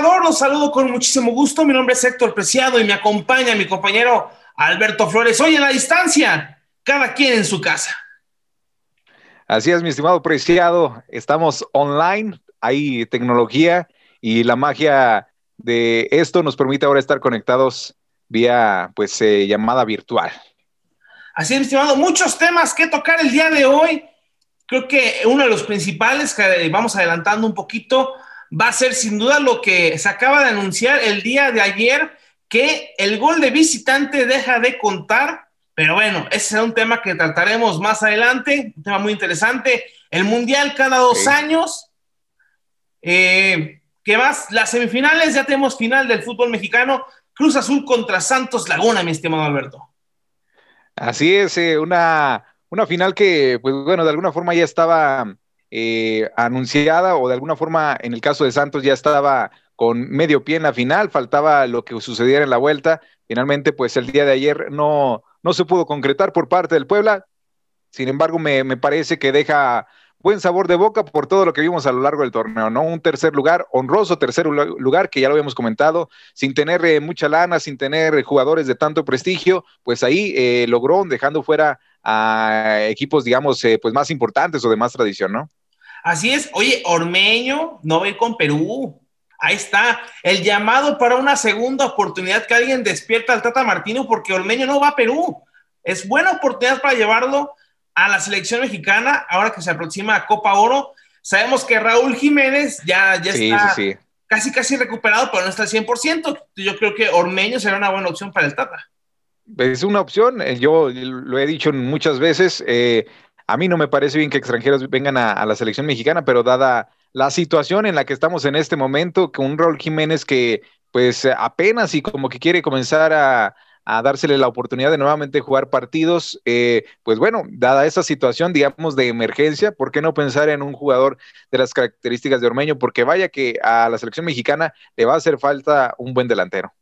Marcador, los saludo con muchísimo gusto. Mi nombre es Héctor Preciado y me acompaña mi compañero Alberto Flores. Hoy en la distancia, cada quien en su casa. Así es, mi estimado Preciado. Estamos online, hay tecnología y la magia de esto nos permite ahora estar conectados vía pues eh, llamada virtual. Así es, mi estimado, muchos temas que tocar el día de hoy. Creo que uno de los principales, que vamos adelantando un poquito, va a ser sin duda lo que se acaba de anunciar el día de ayer, que el gol de visitante deja de contar, pero bueno, ese será un tema que trataremos más adelante, un tema muy interesante. El Mundial cada dos años. Eh, ¿Qué más? Las semifinales, ya tenemos final del fútbol mexicano, Cruz Azul contra Santos Laguna, mi estimado Alberto. Así es, eh, una, una final que, pues bueno, de alguna forma ya estaba eh, anunciada o de alguna forma en el caso de Santos ya estaba con medio pie en la final, faltaba lo que sucediera en la vuelta. Finalmente, pues el día de ayer no, no se pudo concretar por parte del Puebla. Sin embargo, me, me parece que deja buen sabor de boca por todo lo que vimos a lo largo del torneo, ¿no? Un tercer lugar, honroso tercer lugar, que ya lo habíamos comentado, sin tener eh, mucha lana, sin tener jugadores de tanto prestigio, pues ahí eh, logró, dejando fuera a equipos, digamos, eh, pues más importantes o de más tradición, ¿no? Así es. Oye, Ormeño no va a ir con Perú. Ahí está. El llamado para una segunda oportunidad que alguien despierta al Tata Martino porque Ormeño no va a Perú. Es buena oportunidad para llevarlo a la selección mexicana ahora que se aproxima a Copa Oro. Sabemos que Raúl Jiménez ya, ya está casi casi recuperado, pero no está al 100%. Yo creo que Ormeño será una buena opción para el Tata. Es una opción, eh, yo lo he dicho muchas veces, eh, a mí no me parece bien que extranjeros vengan a, la selección mexicana, pero dada la situación en la que estamos en este momento, con un Raúl Jiménez que pues apenas y como que quiere comenzar a, dársele la oportunidad de nuevamente jugar partidos, eh, pues bueno, dada esa situación, digamos, de emergencia, ¿por qué no pensar en un jugador de las características de Ormeño? Porque vaya que a la selección mexicana le va a hacer falta un buen delantero.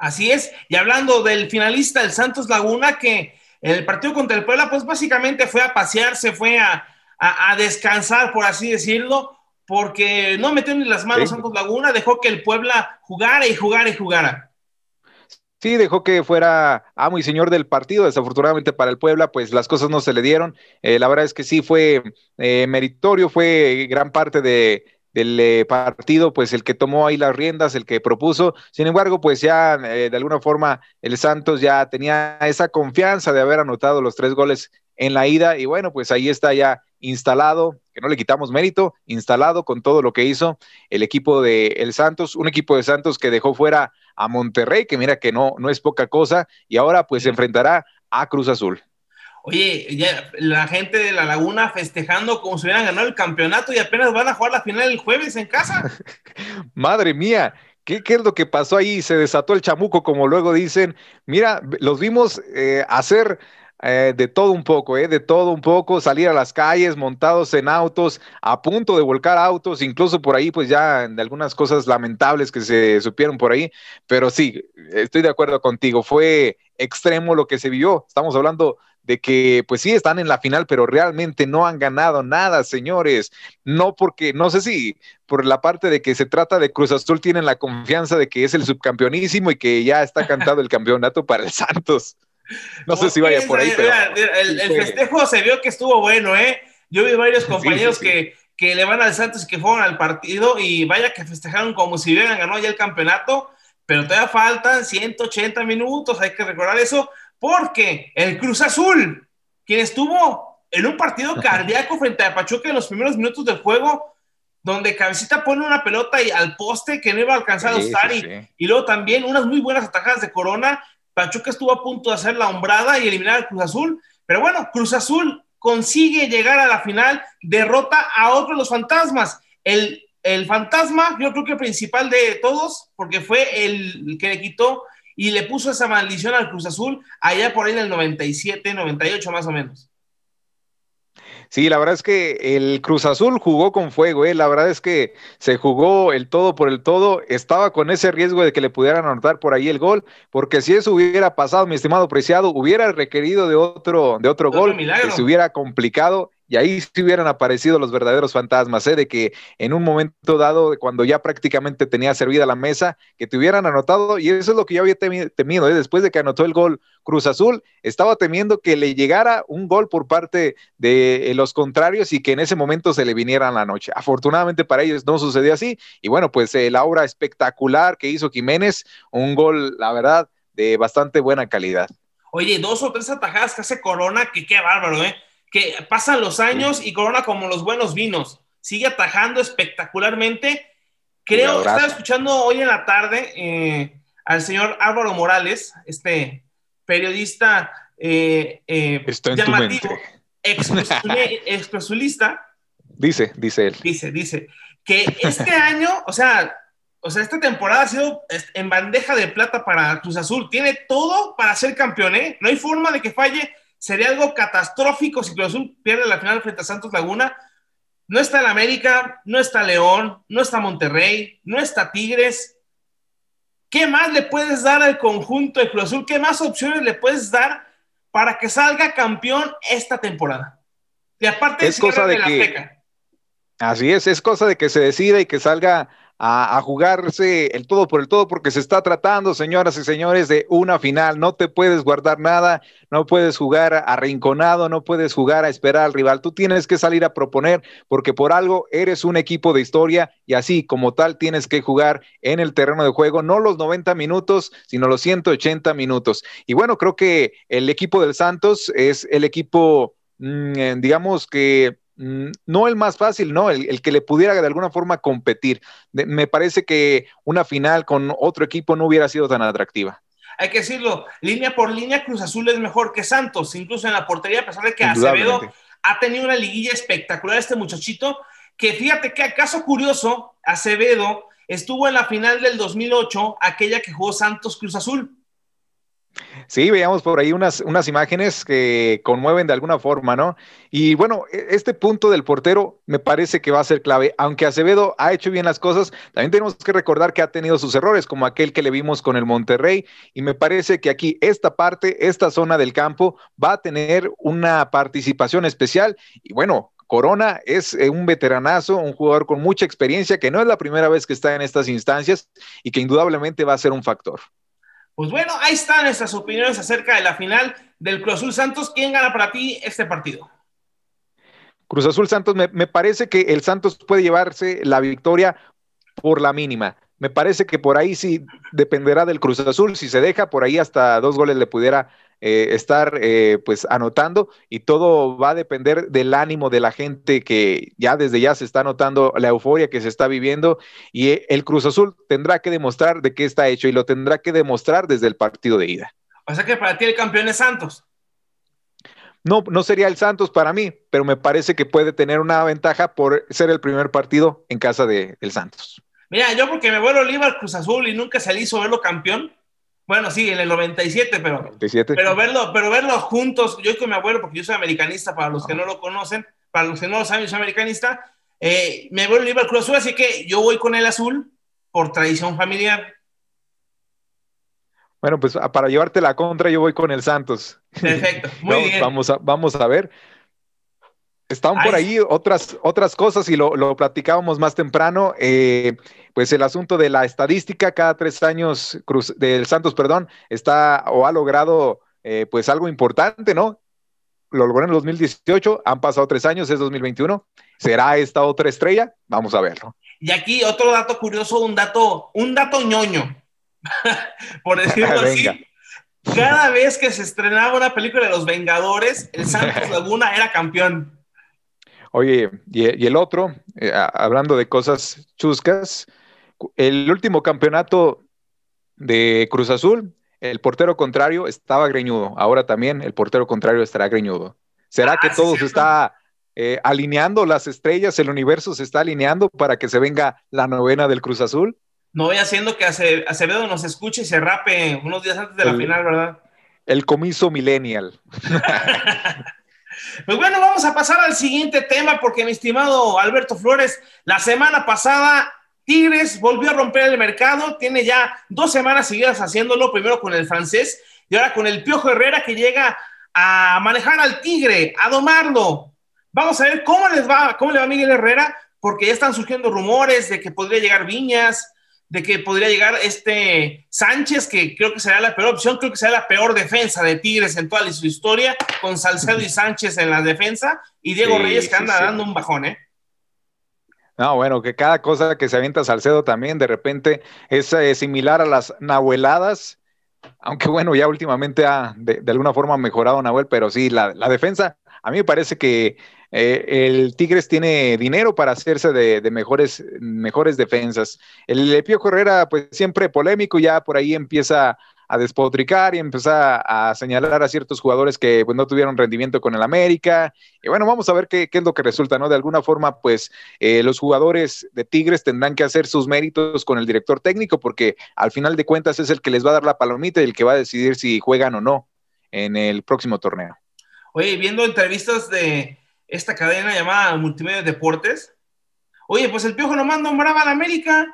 Así es, y hablando del finalista, el Santos Laguna, que el partido contra el Puebla, pues básicamente fue a pasearse, fue a, descansar, por así decirlo, porque no metió ni las manos Santos Laguna, dejó que el Puebla jugara y jugara y jugara. Sí, dejó que fuera amo y señor del partido. Desafortunadamente para el Puebla, pues las cosas no se le dieron. Eh, la verdad es que sí fue eh, meritorio, fue gran parte de, del eh, partido, pues el que tomó ahí las riendas, el que propuso. Sin embargo, pues ya eh, de alguna forma el Santos ya tenía esa confianza de haber anotado los tres goles en la ida y bueno, pues ahí está ya instalado, que no le quitamos mérito, instalado con todo lo que hizo el equipo de el Santos, un equipo de Santos que dejó fuera a Monterrey, que mira que no, no es poca cosa, y ahora pues se enfrentará a Cruz Azul. Oye, la gente de La Laguna festejando como si hubieran ganado el campeonato y apenas van a jugar la final el jueves en casa. Madre mía, ¿Qué, es lo que pasó ahí? Se desató el chamuco, como luego dicen. Mira, los vimos eh, hacer eh, de todo un poco, eh, de todo un poco, salir a las calles montados en autos, a punto de volcar autos, incluso por ahí, pues ya de algunas cosas lamentables que se supieron por ahí. Pero sí, estoy de acuerdo contigo, fue extremo lo que se vio. Estamos hablando de que pues sí están en la final, pero realmente no han ganado nada, señores. No porque, no sé si por la parte de que se trata de Cruz Azul tienen la confianza de que es el subcampeonísimo y que ya está cantado el campeonato para el Santos. No sé si vaya por ahí, pero... El, festejo se vio que estuvo bueno, ¿eh? Yo vi varios compañeros Que, que le van al Santos y que fueron al partido y vaya que festejaron como si hubieran ganado ya el campeonato, pero todavía faltan 180 minutos, hay que recordar eso, porque el Cruz Azul, quien estuvo en un partido cardíaco frente a Pachuca en los primeros minutos del juego, donde Cabecita pone una pelota y al poste que no iba a alcanzar a estar, y, luego también unas muy buenas atajadas de Corona. Pachuca estuvo a punto de hacer la hombrada y eliminar al Cruz Azul, pero bueno, Cruz Azul consigue llegar a la final, derrota a otro de los fantasmas. El, el fantasma, yo creo que el principal de todos, porque fue el que le quitó y le puso esa maldición al Cruz Azul allá por ahí en el 97, 98 más o menos. Sí, la verdad es que el Cruz Azul jugó con fuego, ¿eh? la verdad es que se jugó el todo por el todo, estaba con ese riesgo de que le pudieran anotar por ahí el gol, porque si eso hubiera pasado, mi estimado Preciado, hubiera requerido de otro, de otro, gol, que se hubiera complicado y ahí sí hubieran aparecido los verdaderos fantasmas, ¿eh? de que en un momento dado, cuando ya prácticamente tenía servida la mesa, que te hubieran anotado, y eso es lo que yo había temido, ¿eh? después de que anotó el gol Cruz Azul, estaba temiendo que le llegara un gol por parte de eh, los contrarios y que en ese momento se le viniera la noche. Afortunadamente para ellos no sucedió así, y bueno, pues el aura espectacular que hizo Jiménez, un gol, la verdad, de bastante buena calidad. Oye, dos o tres atajadas que hace Corona, que qué bárbaro, ¿eh? Que pasan los años y Corona como los buenos vinos, sigue atajando espectacularmente. Creo, estaba escuchando hoy en la tarde eh, al señor Álvaro Morales, este periodista eh, eh llamativo, expresulista. Dice, dice él. Dice, dice, que este año, o sea, o sea, esta temporada ha sido en bandeja de plata para Cruz Azul. Tiene todo para ser campeón, ¿eh? No hay forma de que falle sería algo catastrófico si Cruz Azul pierde la final frente a Santos Laguna. No está el América, no está León, no está Monterrey, no está Tigres. ¿Qué más le puedes dar al conjunto de Cruz Azul? ¿Qué más opciones le puedes dar para que salga campeón esta temporada? Y aparte es cosa de, que Así es, es cosa de que se decida y que salga a, jugarse el todo por el todo, porque se está tratando, señoras y señores, de una final. No te puedes guardar nada, no puedes jugar arrinconado, no puedes jugar a esperar al rival. Tú tienes que salir a proponer, porque por algo eres un equipo de historia y así como tal tienes que jugar en el terreno de juego, no los 90 minutos, sino los 180 minutos. Y bueno, creo que el equipo del Santos es el equipo, mm, eh, digamos que no el más fácil, no, el, que le pudiera de alguna forma competir. me parece que una final con otro equipo no hubiera sido tan atractiva. Hay que decirlo, línea por línea, Cruz Azul es mejor que Santos, incluso en la portería, a pesar de que Acevedo ha tenido una liguilla espectacular, este muchachito, que fíjate que acaso curioso, Acevedo estuvo en la final del 2008, aquella que jugó Santos Cruz Azul. Sí, veíamos por ahí unas, unas imágenes que conmueven de alguna forma, ¿no? Y bueno, e, este punto del portero me parece que va a ser clave. Aunque Acevedo ha hecho bien las cosas, también tenemos que recordar que ha tenido sus errores, como aquel que le vimos con el Monterrey. Y me parece que aquí esta parte, esta zona del campo, va a tener una participación especial. Y bueno, Corona es eh, un veteranazo, un jugador con mucha experiencia, que no es la primera vez que está en estas instancias y que indudablemente va a ser un factor. Pues bueno, ahí están nuestras opiniones acerca de la final del Cruz Azul Santos. ¿Quién gana para ti este partido? Cruz Azul Santos, me, parece que el Santos puede llevarse la victoria por la mínima. Me parece que por ahí sí dependerá del Cruz Azul. Si se deja, por ahí hasta dos goles le pudiera eh, estar eh, pues anotando y todo va a depender del ánimo de la gente que ya desde ya se está notando la euforia que se está viviendo y eh, el Cruz Azul tendrá que demostrar de qué está hecho y lo tendrá que demostrar desde el partido de ida. O sea que para ti el campeón es Santos. No, no sería el Santos para mí, pero me parece que puede tener una ventaja por ser el primer partido en casa del Santos. Mira, yo porque me vuelo Oliva al Cruz Azul y nunca se le hizo verlo campeón, bueno, sí, en el 97, pero, pero verlo, pero verlo juntos, yo con mi abuelo, porque yo soy americanista, para los que no lo conocen, para los que no lo saben, yo soy americanista, eh, mi abuelo iba al Cruz Azul, así que yo voy con el azul por tradición familiar. Bueno, pues para llevarte la contra, yo voy con el Santos. Perfecto, muy bien. Vamos a, vamos a ver. Estaban por ahí otras, otras cosas y lo, lo platicábamos más temprano. Eh, pues el asunto de la estadística, cada tres años Cruz, del Santos, perdón, está o ha logrado eh, pues algo importante, ¿no? Lo logró en el 2018, han pasado tres años, es 2021. ¿Será esta otra estrella? Vamos a verlo. Y aquí otro dato curioso, un dato, un dato ñoño, por decirlo así. Cada vez que se estrenaba una película de los Vengadores, el Santos Laguna era campeón. Oye, y, el otro, eh, hablando de cosas chuscas, el último campeonato de Cruz Azul, el portero contrario estaba greñudo. Ahora también el portero contrario estará greñudo. ¿Será que ah, todo se está eh, alineando las estrellas, el universo se está alineando para que se venga la novena del Cruz Azul? No voy haciendo que Acevedo nos escuche y se rape unos días antes de la final, ¿verdad? El comiso millennial. Pues bueno, vamos a pasar al siguiente tema porque mi estimado Alberto Flores, la semana pasada Tigres volvió a romper el mercado, tiene ya dos semanas seguidas haciéndolo, primero con el francés y ahora con el Piojo Herrera que llega a manejar al Tigre, a domarlo. Vamos a ver cómo les va, cómo le va Miguel Herrera, porque ya están surgiendo rumores de que podría llegar Viñas, de que podría llegar este Sánchez, que creo que será la peor opción, creo que será la peor defensa de Tigres en toda su historia, con Salcedo y Sánchez en la defensa, y Diego Reyes que anda dando un bajón, ¿eh? No, bueno, que cada cosa que se avienta Salcedo también de repente es eh, similar a las nahueladas, aunque bueno, ya últimamente ha de, alguna forma mejorado Nahuel, pero sí, la, la defensa, a mí me parece que eh, el Tigres tiene dinero para hacerse de, mejores, mejores defensas. El, Pío Herrera, pues siempre polémico, ya por ahí empieza a despotricar y empieza a señalar a ciertos jugadores que pues, no tuvieron rendimiento con el América. Y bueno, vamos a ver qué, es lo que resulta, ¿no? De alguna forma, pues eh, los jugadores de Tigres tendrán que hacer sus méritos con el director técnico, porque al final de cuentas es el que les va a dar la palomita y el que va a decidir si juegan o no en el próximo torneo. Oye, viendo entrevistas de, esta cadena llamada Multimedia Deportes. Oye, pues el Piojo nomás nombraba a la América.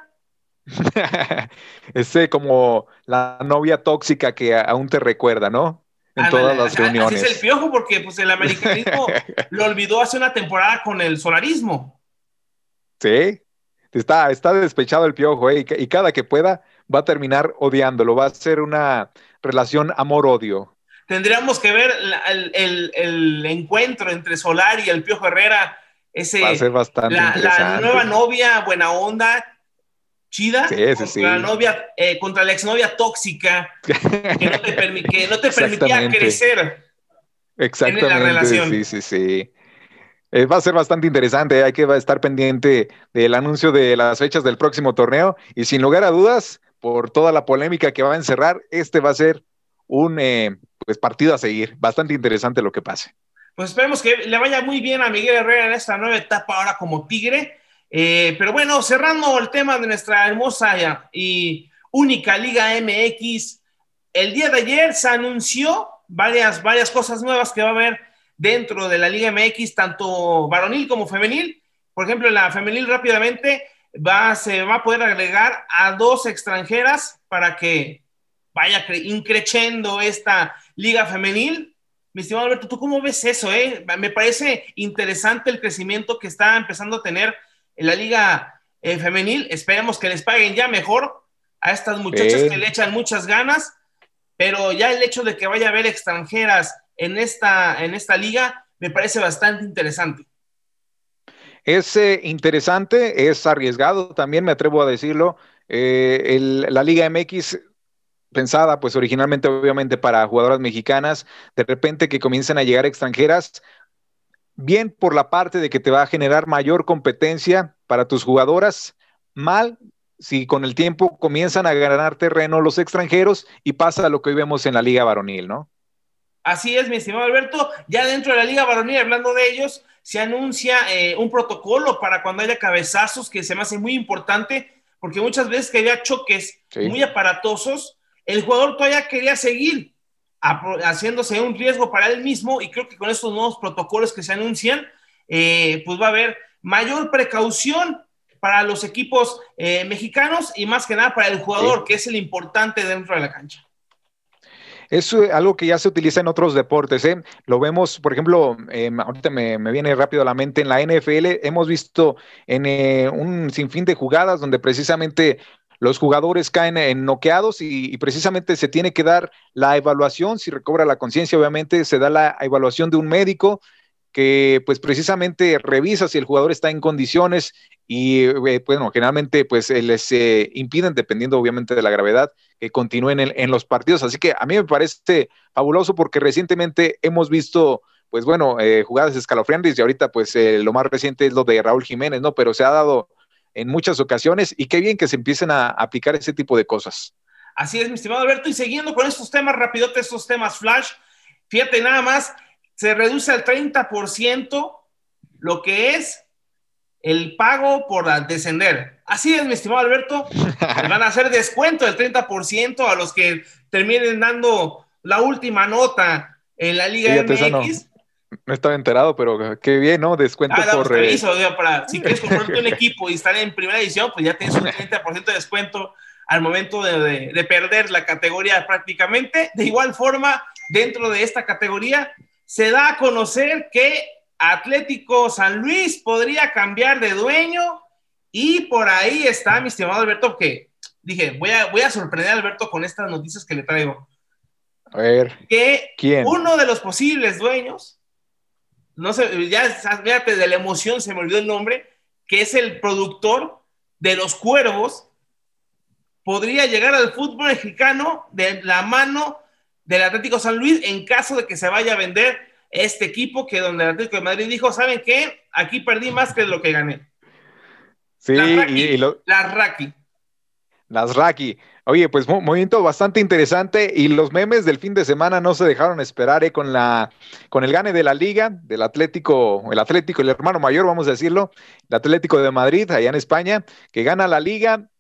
Ese como la novia tóxica que aún te recuerda, ¿no? En todas las reuniones. Así es el Piojo porque pues el americanismo lo olvidó hace una temporada con el solarismo. Sí, está, está despechado el Piojo eh, y cada que pueda va a terminar odiándolo, va a ser una relación amor-odio tendríamos que ver el, encuentro entre Solar y el Piojo Herrera. Ese, Va a ser bastante la, nueva novia, buena onda, chida, La novia, eh, contra la exnovia tóxica que no te, permitía crecer Exactamente, en la relación. Sí, sí, sí. Eh, va a ser bastante interesante, hay que estar pendiente del anuncio de las fechas del próximo torneo y sin lugar a dudas, por toda la polémica que va a encerrar, este va a ser un eh, pues, partido a seguir. Bastante interesante lo que pase. Pues esperemos que le vaya muy bien a Miguel Herrera en esta nueva etapa ahora como Tigre. Eh, pero bueno, cerrando el tema de nuestra hermosa y única Liga MX, el día de ayer se anunció varias, varias cosas nuevas que va a haber dentro de la Liga MX, tanto varonil como femenil. Por ejemplo, la femenil rápidamente va, se va a poder agregar a dos extranjeras para que vaya increciendo esta liga femenil. Mi estimado Alberto, ¿tú cómo ves eso? Eh? Me parece interesante el crecimiento que está empezando a tener en la liga eh, femenil. Esperemos que les paguen ya mejor a estas muchachas que le echan muchas ganas, pero ya el hecho de que vaya a haber extranjeras en esta, en esta liga me parece bastante interesante. Es eh, interesante, es arriesgado también, me atrevo a decirlo. Eh, la Liga MX pensada pues originalmente obviamente para jugadoras mexicanas, de repente que comiencen a llegar extranjeras, bien por la parte de que te va a generar mayor competencia para tus jugadoras, mal si con el tiempo comienzan a ganar terreno los extranjeros y pasa lo que hoy vemos en la liga varonil, ¿no? Así es, mi estimado Alberto. Ya dentro de la liga varonil, hablando de ellos, se anuncia eh, un protocolo para cuando haya cabezazos que se me hace muy importante, porque muchas veces que había choques muy aparatosos, el jugador todavía quería seguir haciéndose un riesgo para él mismo y creo que con estos nuevos protocolos que se anuncian, eh, pues va a haber mayor precaución para los equipos eh, mexicanos y más que nada para el jugador, que es el importante dentro de la cancha. Es eh, algo que ya se utiliza en otros deportes. ¿eh? Lo vemos, por ejemplo, ahorita me, viene rápido a la mente, en la NFL hemos visto en un sinfín de jugadas donde precisamente los jugadores caen en noqueados y, precisamente se tiene que dar la evaluación, si recobra la conciencia, obviamente se da la evaluación de un médico que pues precisamente revisa si el jugador está en condiciones y eh, bueno, generalmente pues eh, les eh, impiden, dependiendo obviamente de la gravedad, que continúen en, los partidos. Así que a mí me parece fabuloso porque recientemente hemos visto pues bueno, jugadas escalofriantes y ahorita pues lo más reciente es lo de Raúl Jiménez, ¿no? Pero se ha dado en muchas ocasiones y qué bien que se empiecen a aplicar ese tipo de cosas. Así es, mi estimado Alberto, y siguiendo con estos temas rapidote, estos temas flash, fíjate nada más, se reduce al 30% lo que es el pago por descender. Así es, mi estimado Alberto, van a hacer descuento del 30% a los que terminen dando la última nota en la Liga MX. No estaba enterado, pero qué bien, ¿no? Descuento ah, por... Pues para, si quieres comprarte un equipo y estar en primera edición, pues ya tienes un 30% de descuento al momento de, de, perder la categoría prácticamente. De igual forma, dentro de esta categoría, se da a conocer que Atlético San Luis podría cambiar de dueño y por ahí está mi estimado Alberto que dije, voy a, voy a sorprender a Alberto con estas noticias que le traigo. A ver. Que uno de los posibles dueños, no sé, ya fíjate, de la emoción se me olvidó el nombre, que es el productor de los cuervos, podría llegar al fútbol mexicano de la mano del Atlético San Luis en caso de que se vaya a vender este equipo que donde el Atlético de Madrid dijo, ¿saben qué? Aquí perdí más que lo que gané. Sí, y, la Raki. Las Raki. Oye, pues movimiento bastante interesante y los memes del fin de semana no se dejaron esperar ¿eh? con, la, con el gane de la liga, del Atlético, el Atlético, el hermano mayor, vamos a decirlo, el Atlético de Madrid, allá en España, que gana la liga,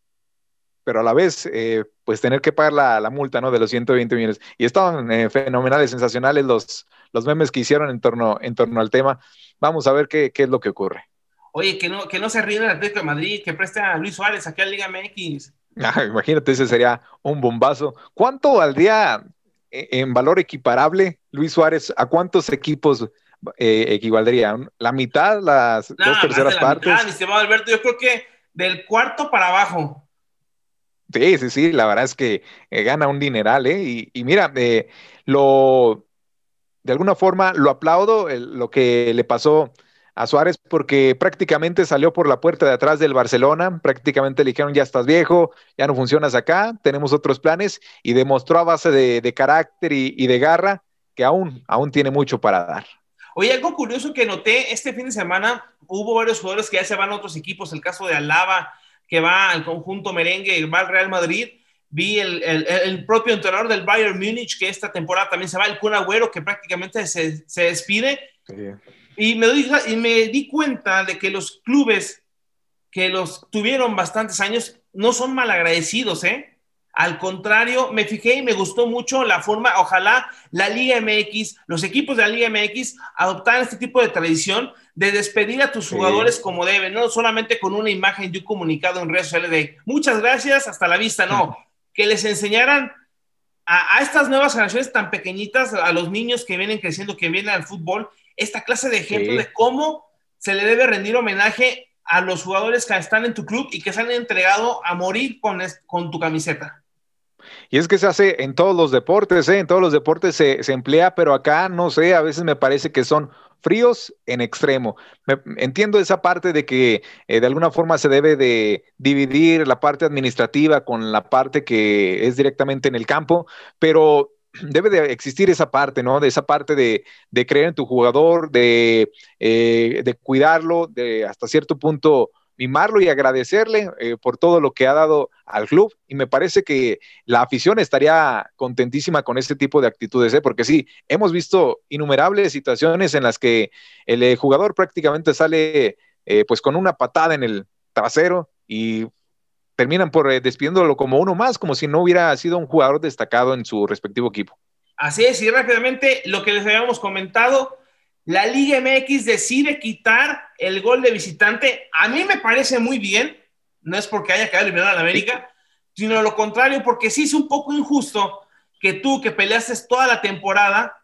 pero a la vez, eh, pues tener que pagar la, multa, ¿no? De los 120 millones. Y estaban eh, fenomenales, sensacionales los, los memes que hicieron en torno, en torno al tema. Vamos a ver qué, qué es lo que ocurre. Oye, que no, que no se ríe el Atlético de Madrid, que preste a Luis Suárez aquí a Liga MX. Ah, imagínate, ese sería un bombazo. ¿Cuánto valdría eh, en valor equiparable Luis Suárez? ¿A cuántos equipos eh, equivaldría? ¿La mitad? ¿Las dos terceras partes? Mi estimado Alberto, yo creo que del cuarto para abajo. Sí, sí, sí, la verdad es que eh, gana un dineral, ¿eh? Y, y mira, lo, de alguna forma lo aplaudo, lo que le pasó a Suárez porque prácticamente salió por la puerta de atrás del Barcelona, prácticamente le dijeron ya estás viejo, ya no funcionas acá, tenemos otros planes y demostró a base de, carácter y, de garra que aún, aún tiene mucho para dar. Oye, algo curioso que noté este fin de semana, hubo varios jugadores que ya se van a otros equipos, el caso de Alaba, que va al conjunto merengue, va al Real Madrid, vi el, propio entrenador del Bayern Múnich, que esta temporada también se va, el Kun Agüero, que prácticamente se, se despide. Sí. Y me, doy, y me di cuenta de que los clubes que los tuvieron bastantes años no son malagradecidos, ¿eh? Al contrario, me fijé y me gustó mucho la forma, ojalá la Liga MX, los equipos de la Liga MX adoptaran este tipo de tradición de despedir a tus jugadores como deben, no solamente con una imagen y un comunicado en redes sociales de muchas gracias, hasta la vista, no, que les enseñaran a, a estas nuevas generaciones tan pequeñitas, a los niños que vienen creciendo, que vienen al fútbol, esta clase de ejemplo de cómo se le debe rendir homenaje a los jugadores que están en tu club y que se han entregado a morir con, con tu camiseta. Y es que se hace en todos los deportes, ¿eh? en todos los deportes se, emplea, pero acá no sé, a veces me parece que son fríos en extremo. entiendo esa parte de que eh, de alguna forma se debe de dividir la parte administrativa con la parte que es directamente en el campo, pero debe de existir esa parte, ¿no? De esa parte de, creer en tu jugador, de, eh, de, cuidarlo, de hasta cierto punto mimarlo y agradecerle eh, por todo lo que ha dado al club. Y me parece que la afición estaría contentísima con este tipo de actitudes, ¿eh? porque sí, hemos visto innumerables situaciones en las que el jugador prácticamente sale pues con una patada en el trasero y terminan por eh, despidiéndolo como uno más, como si no hubiera sido un jugador destacado en su respectivo equipo. Así es, y rápidamente lo que les habíamos comentado, la Liga MX decide quitar el gol de visitante. A mí me parece muy bien, no es porque haya quedado eliminado en América, sino lo contrario, porque sí es un poco injusto que tú que peleaste toda la temporada,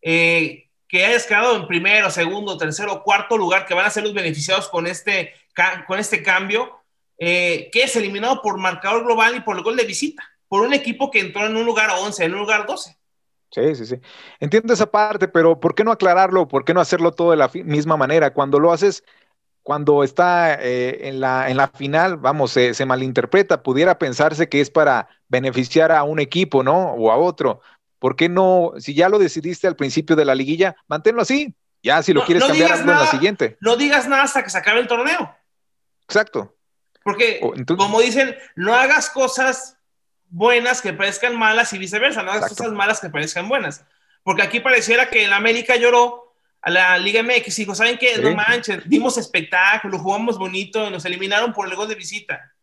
eh, que hayas quedado en primero, segundo, tercero, cuarto lugar, que van a ser los beneficiados con este, con este cambio, eh, que es eliminado por marcador global y por el gol de visita, por un equipo que entró en un lugar 11, en un lugar 12. Sí, sí, sí. Entiendo esa parte, pero ¿por qué no aclararlo? ¿Por qué no hacerlo todo de la misma manera? Cuando lo haces, cuando está eh, en, la, en la final, vamos, se, malinterpreta, pudiera pensarse que es para beneficiar a un equipo, ¿no? O a otro. ¿Por qué no, si ya lo decidiste al principio de la liguilla, manténlo así? Ya, si lo quieres cambiar, en la siguiente. No digas nada hasta que se acabe el torneo. Exacto. Porque, como dicen, no hagas cosas buenas que parezcan malas y viceversa, no hagas cosas malas que parezcan buenas. Porque aquí pareciera que el América lloró a la Liga MX y dijo, ¿saben qué? No manches, dimos espectáculo, jugamos bonito, nos eliminaron por el gol de visita.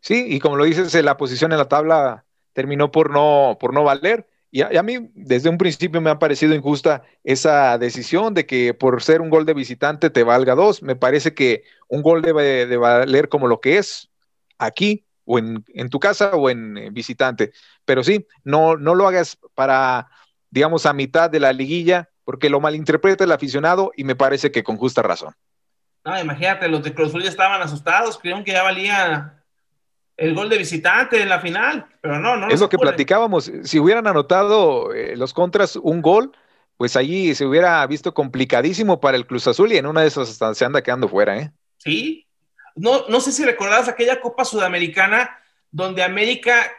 Sí, y como lo dices, la posición en la tabla terminó por no, por no valer. Y a, mí desde un principio me ha parecido injusta esa decisión de que por ser un gol de visitante te valga dos. Me parece que un gol debe de valer como lo que es aquí o en, tu casa o en, visitante. Pero sí, no, no lo hagas para, digamos, a mitad de la liguilla porque lo malinterpreta el aficionado y me parece que con justa razón. No, imagínate, los de Cruz estaban asustados, creían que ya valía el gol de visitante en la final, pero no, no. Es lo que platicábamos, si hubieran anotado eh, los contras un gol, pues allí se hubiera visto complicadísimo para el Cruz Azul y en una de esas se anda quedando fuera, ¿eh? Sí. No, no sé si recordabas aquella Copa Sudamericana donde América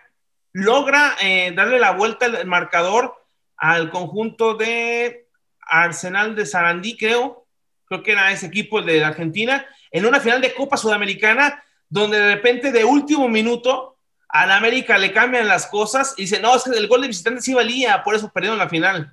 logra eh, darle la vuelta al marcador al conjunto de Arsenal de Sarandí, creo, creo que era ese equipo de Argentina, en una final de Copa Sudamericana, donde de repente de último minuto al América le cambian las cosas y dice, no, es que el gol de visitante sí valía, por eso perdieron la final.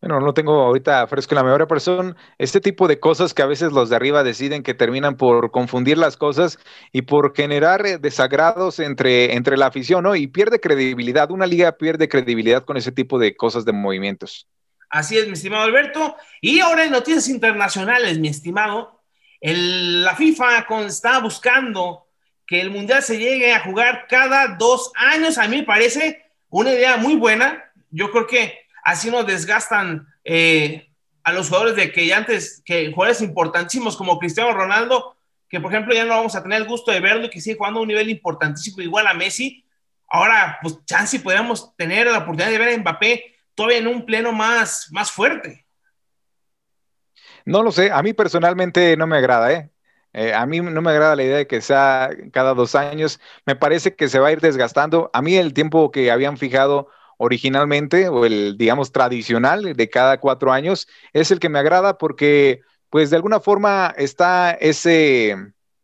Bueno, no tengo ahorita fresco en la memoria, pero son este tipo de cosas que a veces los de arriba deciden que terminan por confundir las cosas y por generar eh, desagrados entre, entre la afición, ¿no? Y pierde credibilidad. Una liga pierde credibilidad con ese tipo de cosas de movimientos. Así es, mi estimado Alberto. Y ahora en noticias internacionales, mi estimado, la FIFA está buscando que el Mundial se llegue a jugar cada dos años. A mí me parece una idea muy buena. Yo creo que así nos desgastan eh, a los jugadores de que ya antes, que jugadores importantísimos como Cristiano Ronaldo, que por ejemplo ya no vamos a tener el gusto de verlo y que sigue jugando a un nivel importantísimo igual a Messi. Ahora, pues chance podríamos tener la oportunidad de ver a Mbappé todavía en un pleno más, más fuerte. No lo sé, a mí personalmente no me agrada, ¿eh? ¿eh? a mí no me agrada la idea de que sea cada dos años. Me parece que se va a ir desgastando. A mí el tiempo que habían fijado originalmente o el, digamos, tradicional de cada cuatro años es el que me agrada porque, pues, de alguna forma está ese,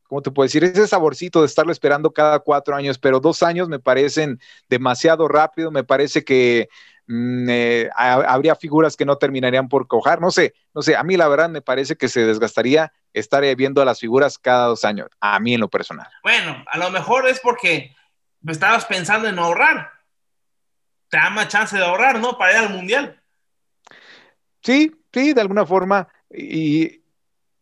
¿cómo te puedo decir? Ese saborcito de estarlo esperando cada cuatro años, pero dos años me parecen demasiado rápido, me parece que mm, eh, habría figuras que no terminarían por cojar, no sé, no sé, a mí la verdad me parece que se desgastaría estar viendo a las figuras cada dos años, a mí en lo personal. Bueno, a lo mejor es porque estabas pensando en ahorrar, te da más chance de ahorrar, ¿no? Para ir al mundial. Sí, sí, de alguna forma. Y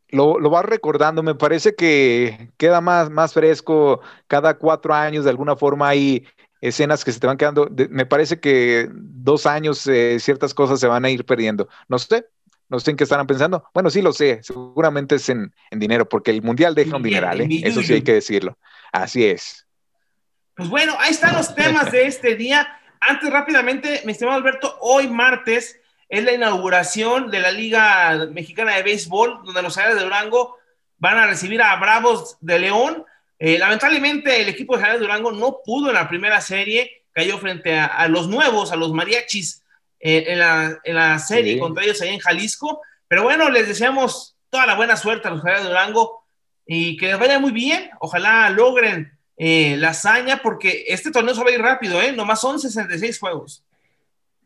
lo, lo vas recordando. Me parece que queda más, más fresco cada cuatro años. De alguna forma hay escenas que se te van quedando. me parece que dos años eh, ciertas cosas se van a ir perdiendo. No sé, no sé en qué estarán pensando. Bueno, sí lo sé, seguramente es en, dinero, porque el mundial deja un dineral, ¿eh? eso sí hay que decirlo. Así es. Pues bueno, ahí están los temas de este día. Antes, rápidamente, mi estimado Alberto, hoy martes es la inauguración de la Liga Mexicana de Béisbol, donde los Ángeles de Durango van a recibir a Bravos de León. Eh, lamentablemente, el equipo de de Durango no pudo en la primera serie, cayó frente a, los nuevos, a los mariachis, eh, en, la, serie contra ellos allá en Jalisco. Pero bueno, les deseamos toda la buena suerte a los de Durango y que les vaya muy bien. Ojalá logren eh, la hazaña, porque este torneo se va a ir rápido, ¿eh? Nomás son 66 juegos.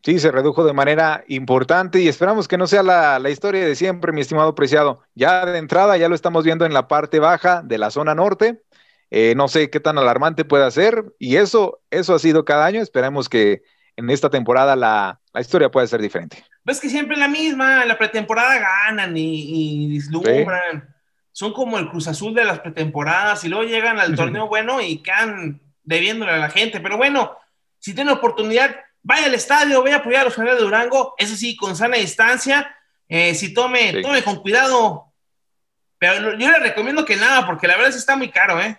Sí, se redujo de manera importante y esperamos que no sea la, historia de siempre, mi estimado preciado. Ya de entrada, ya lo estamos viendo en la parte baja de la zona norte. Eh, no sé qué tan alarmante puede ser y eso, eso ha sido cada año. Esperemos que en esta temporada la, historia pueda ser diferente. Ves que siempre la misma, la pretemporada ganan y, y vislumbran son como el Cruz Azul de las pretemporadas y luego llegan al torneo bueno y quedan debiéndole a la gente. Pero bueno, si tiene oportunidad, vaya al estadio, vaya a apoyar a los generales de Durango, eso sí, con sana distancia. Eh, si tome, tome con cuidado. Pero yo le recomiendo que nada, porque la verdad es está muy caro, ¿eh?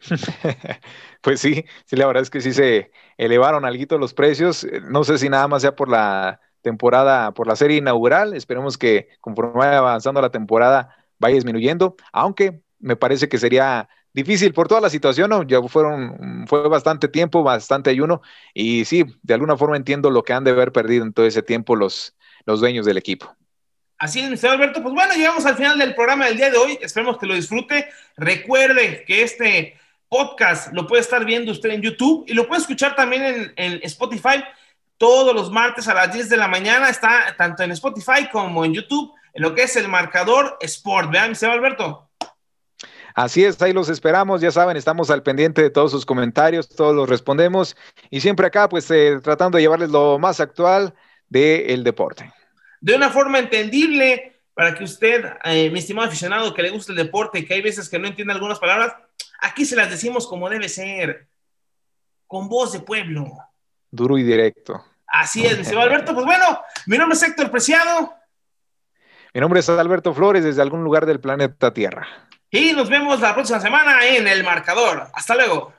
pues sí, sí, la verdad es que sí se elevaron algo los precios. No sé si nada más sea por la temporada, por la serie inaugural. Esperemos que conforme vaya avanzando la temporada, vaya disminuyendo, aunque me parece que sería difícil por toda la situación, ¿no? Ya fueron, fue bastante tiempo, bastante ayuno, y sí, de alguna forma entiendo lo que han de haber perdido en todo ese tiempo los, los dueños del equipo. Así es. Alberto. Pues bueno, llegamos al final del programa del día de hoy. Esperemos que lo disfrute. Recuerde que este podcast lo puede estar viendo usted en YouTube y lo puede escuchar también en, en Spotify todos los martes a las 10 de la mañana. Está tanto en Spotify como en YouTube lo que es el marcador Sport. Vean, se va Alberto. Así es, ahí los esperamos, ya saben, estamos al pendiente de todos sus comentarios, todos los respondemos y siempre acá pues eh, tratando de llevarles lo más actual del deporte. De una forma entendible para que usted, eh, mi estimado aficionado que le gusta el deporte que hay veces que no entiende algunas palabras, aquí se las decimos como debe ser, con voz de pueblo. Duro y directo. Así es, mi Alberto. Pues bueno, mi nombre es Héctor Preciado. Mi nombre es Alberto Flores, desde algún lugar del planeta Tierra. Y nos vemos la próxima semana en El Marcador. Hasta luego.